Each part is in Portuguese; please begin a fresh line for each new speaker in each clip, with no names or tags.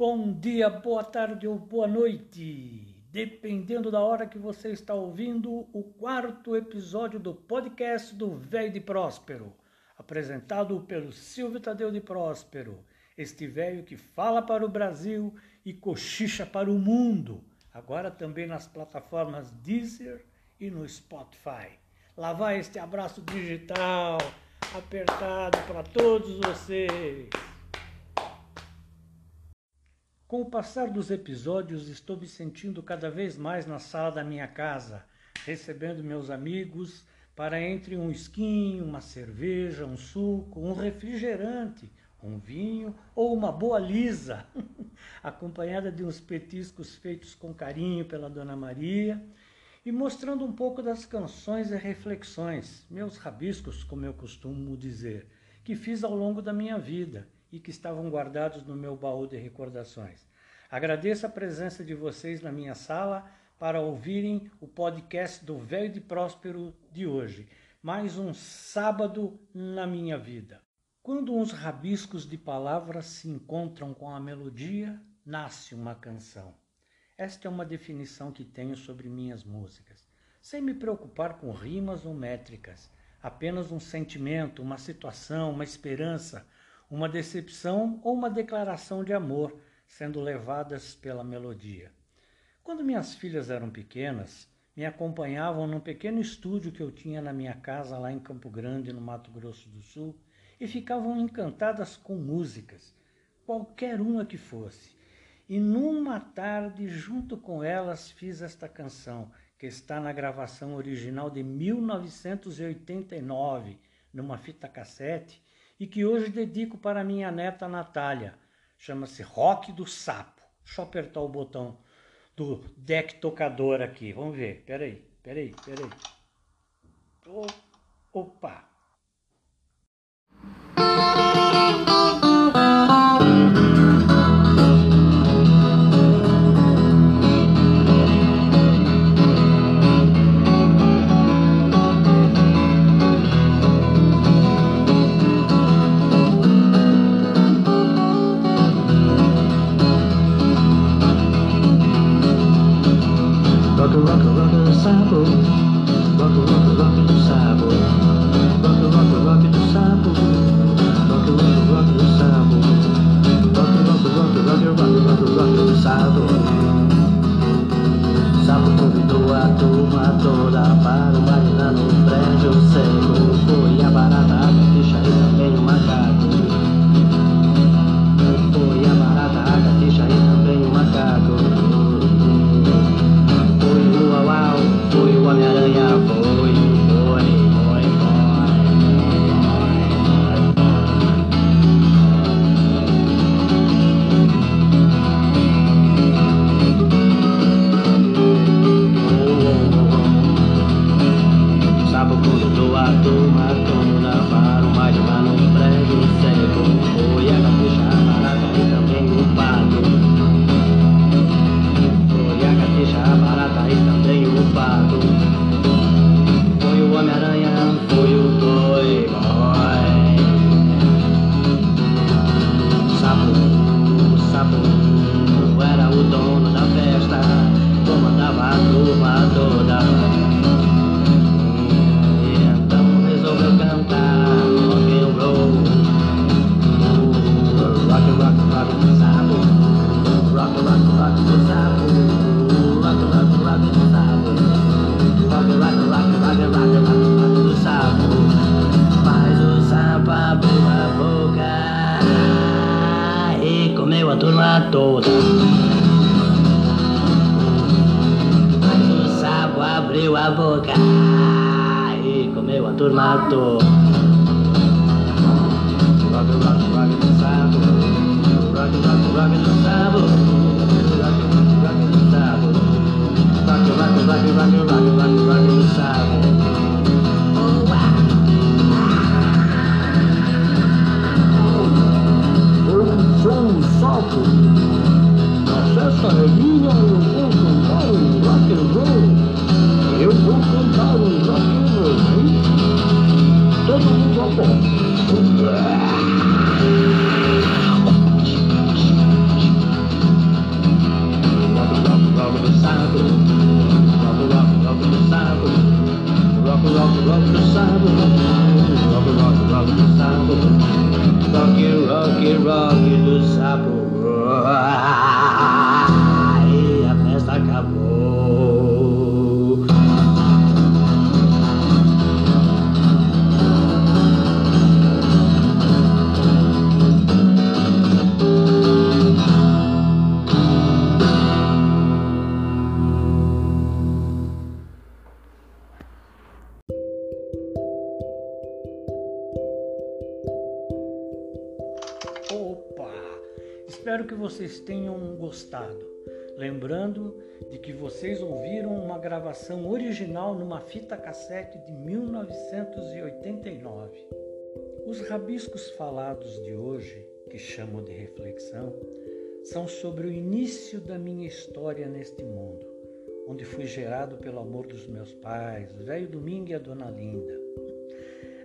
Bom dia, boa tarde ou boa noite, dependendo da hora que você está ouvindo o quarto episódio do podcast do Velho de Próspero, apresentado pelo Silvio Tadeu de Próspero, este velho que fala para o Brasil e cochicha para o mundo, agora também nas plataformas Deezer e no Spotify. Lá vai este abraço digital apertado para todos vocês. Com o passar dos episódios, estou me sentindo cada vez mais na sala da minha casa, recebendo meus amigos para entre um esquinho, uma cerveja, um suco, um refrigerante, um vinho ou uma boa lisa, acompanhada de uns petiscos feitos com carinho pela Dona Maria e mostrando um pouco das canções e reflexões, meus rabiscos, como eu costumo dizer, que fiz ao longo da minha vida e que estavam guardados no meu baú de recordações. Agradeço a presença de vocês na minha sala para ouvirem o podcast do Velho de Próspero de hoje. Mais um sábado na minha vida. Quando uns rabiscos de palavras se encontram com a melodia, nasce uma canção. Esta é uma definição que tenho sobre minhas músicas, sem me preocupar com rimas ou métricas, apenas um sentimento, uma situação, uma esperança, uma decepção ou uma declaração de amor sendo levadas pela melodia. Quando minhas filhas eram pequenas, me acompanhavam num pequeno estúdio que eu tinha na minha casa lá em Campo Grande, no Mato Grosso do Sul, e ficavam encantadas com músicas, qualquer uma que fosse. E numa tarde, junto com elas, fiz esta canção, que está na gravação original de 1989, numa fita cassete, e que hoje dedico para minha neta Natália. Chama-se Rock do Sapo. Deixa eu apertar o botão do deck tocador aqui. Vamos ver. Peraí, peraí, peraí. Opa!
Matou, matou no Navarro, mas lá no prédio cego. Foi a capixaba, barata e também o pato Foi a capixaba, barata e também o pato Foi o Homem-Aranha, foi o Toy Boy. O sapo, o sapo, era o dono da festa. Comandava a turma toda. vida toda. O sapo abriu a boca e comeu a turma toda.
Espero que vocês tenham gostado. Lembrando de que vocês ouviram uma gravação original numa fita cassete de 1989. Os rabiscos falados de hoje, que chamo de reflexão, são sobre o início da minha história neste mundo, onde fui gerado pelo amor dos meus pais, o velho Domingo e a dona Linda.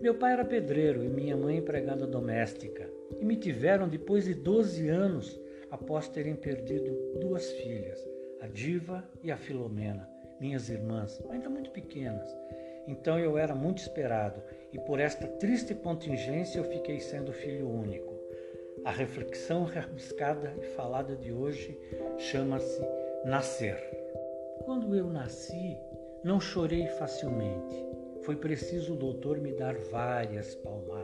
Meu pai era pedreiro e minha mãe empregada doméstica, e me tiveram depois de 12 anos após terem perdido duas filhas, a Diva e a Filomena, minhas irmãs, ainda muito pequenas. Então eu era muito esperado e por esta triste contingência eu fiquei sendo filho único. A reflexão rabiscada e falada de hoje chama-se Nascer. Quando eu nasci, não chorei facilmente. Foi preciso o doutor me dar várias palmadas.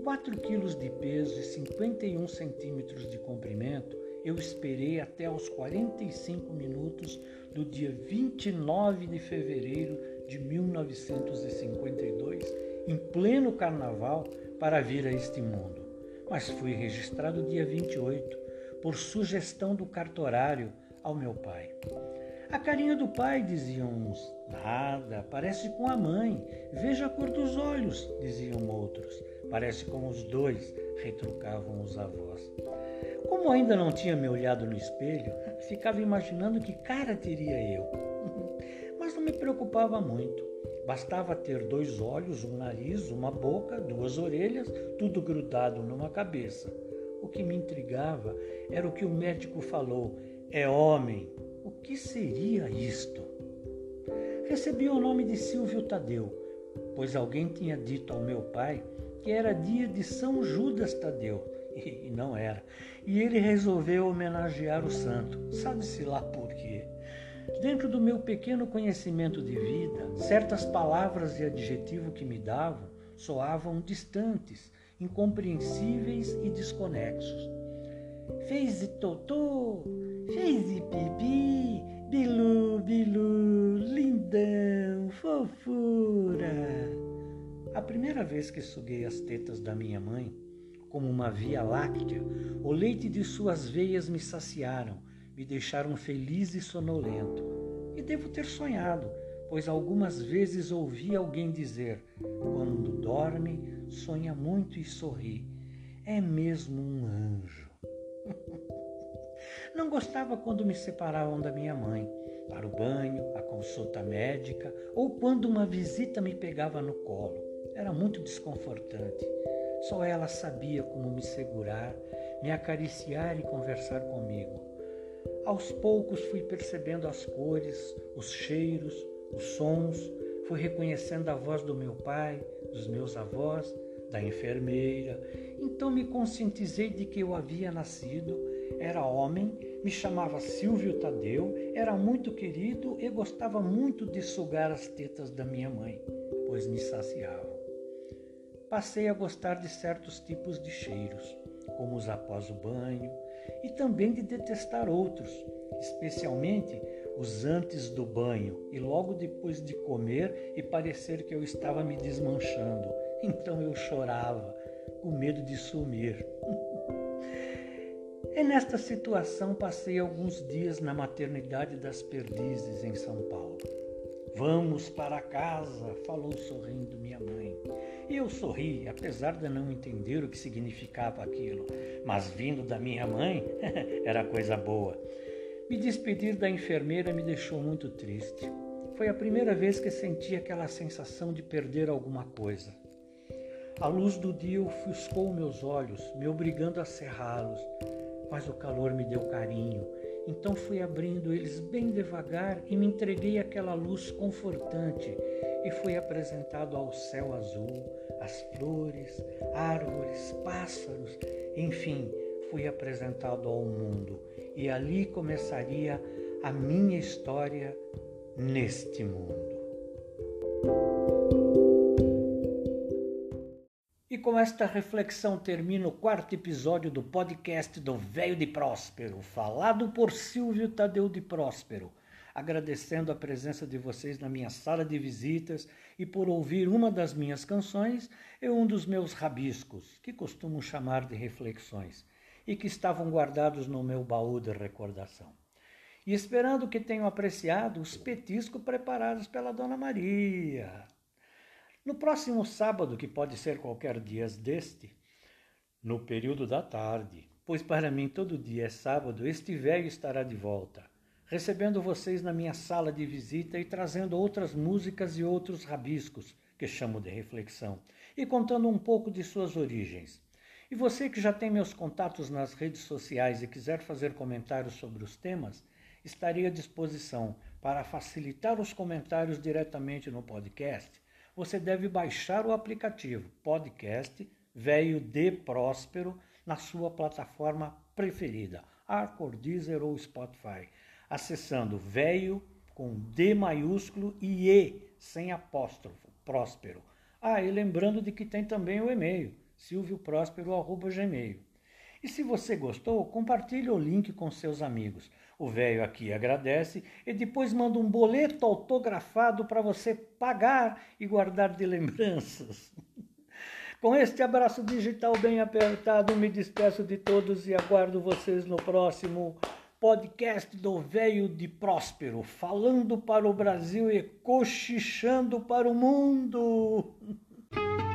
Com 4 quilos de peso e 51 centímetros de comprimento, eu esperei até os 45 minutos do dia 29 de fevereiro de 1952, em pleno carnaval, para vir a este mundo. Mas fui registrado dia 28, por sugestão do cartorário ao meu pai. A carinha do pai, diziam uns. Nada, parece com a mãe. Veja a cor dos olhos, diziam outros. Parece como os dois retrucavam os avós. Como ainda não tinha me olhado no espelho, ficava imaginando que cara teria eu. Mas não me preocupava muito. Bastava ter dois olhos, um nariz, uma boca, duas orelhas, tudo grudado numa cabeça. O que me intrigava era o que o médico falou: é homem. O que seria isto? Recebi o nome de Silvio Tadeu, pois alguém tinha dito ao meu pai que era dia de São Judas Tadeu, e não era. E ele resolveu homenagear o santo, sabe-se lá por quê. Dentro do meu pequeno conhecimento de vida, certas palavras e adjetivos que me davam soavam distantes, incompreensíveis e desconexos. Fez totô, fez pipi, bilu, bilu, lindão, fofura. A primeira vez que suguei as tetas da minha mãe, como uma via láctea, o leite de suas veias me saciaram, me deixaram feliz e sonolento. E devo ter sonhado, pois algumas vezes ouvi alguém dizer: quando dorme, sonha muito e sorri. É mesmo um anjo. Não gostava quando me separavam da minha mãe, para o banho, a consulta médica ou quando uma visita me pegava no colo. Era muito desconfortante. Só ela sabia como me segurar, me acariciar e conversar comigo. Aos poucos fui percebendo as cores, os cheiros, os sons, fui reconhecendo a voz do meu pai, dos meus avós, da enfermeira. Então me conscientizei de que eu havia nascido, era homem, me chamava Silvio Tadeu, era muito querido e gostava muito de sugar as tetas da minha mãe, pois me saciava passei a gostar de certos tipos de cheiros, como os após o banho, e também de detestar outros, especialmente os antes do banho e logo depois de comer e parecer que eu estava me desmanchando. Então eu chorava, com medo de sumir. E nesta situação passei alguns dias na maternidade das Perdizes, em São Paulo. Vamos para casa, falou sorrindo minha mãe. Eu sorri, apesar de não entender o que significava aquilo, mas vindo da minha mãe, era coisa boa. Me despedir da enfermeira me deixou muito triste. Foi a primeira vez que senti aquela sensação de perder alguma coisa. A luz do dia ofuscou meus olhos, me obrigando a cerrá-los, mas o calor me deu carinho. Então fui abrindo eles bem devagar e me entreguei àquela luz confortante e fui apresentado ao céu azul, às flores, árvores, pássaros, enfim, fui apresentado ao mundo e ali começaria a minha história neste mundo. E com esta reflexão termina o quarto episódio do podcast do Velho de Próspero, falado por Silvio Tadeu de Próspero agradecendo a presença de vocês na minha sala de visitas e por ouvir uma das minhas canções e um dos meus rabiscos, que costumo chamar de reflexões. e que estavam guardados no meu baú de recordação. E esperando que tenham apreciado os petiscos preparados pela Dona Maria. No próximo sábado, que pode ser qualquer dia deste, no período da tarde, pois para mim todo dia é sábado, este velho estará de volta, recebendo vocês na minha sala de visita e trazendo outras músicas e outros rabiscos, que chamo de reflexão, e contando um pouco de suas origens. E você que já tem meus contatos nas redes sociais e quiser fazer comentários sobre os temas, estarei à disposição para facilitar os comentários diretamente no podcast. Você deve baixar o aplicativo Podcast Velho de Próspero na sua plataforma preferida, Arcor, Deezer ou Spotify, acessando Velho com D maiúsculo e E sem apóstrofo, Próspero. Ah, e lembrando de que tem também o e-mail, silvioprospero.gmail. E se você gostou, compartilhe o link com seus amigos. O velho aqui agradece e depois manda um boleto autografado para você pagar e guardar de lembranças. Com este abraço digital bem apertado, me despeço de todos e aguardo vocês no próximo podcast do Velho de Próspero, falando para o Brasil e cochichando para o mundo.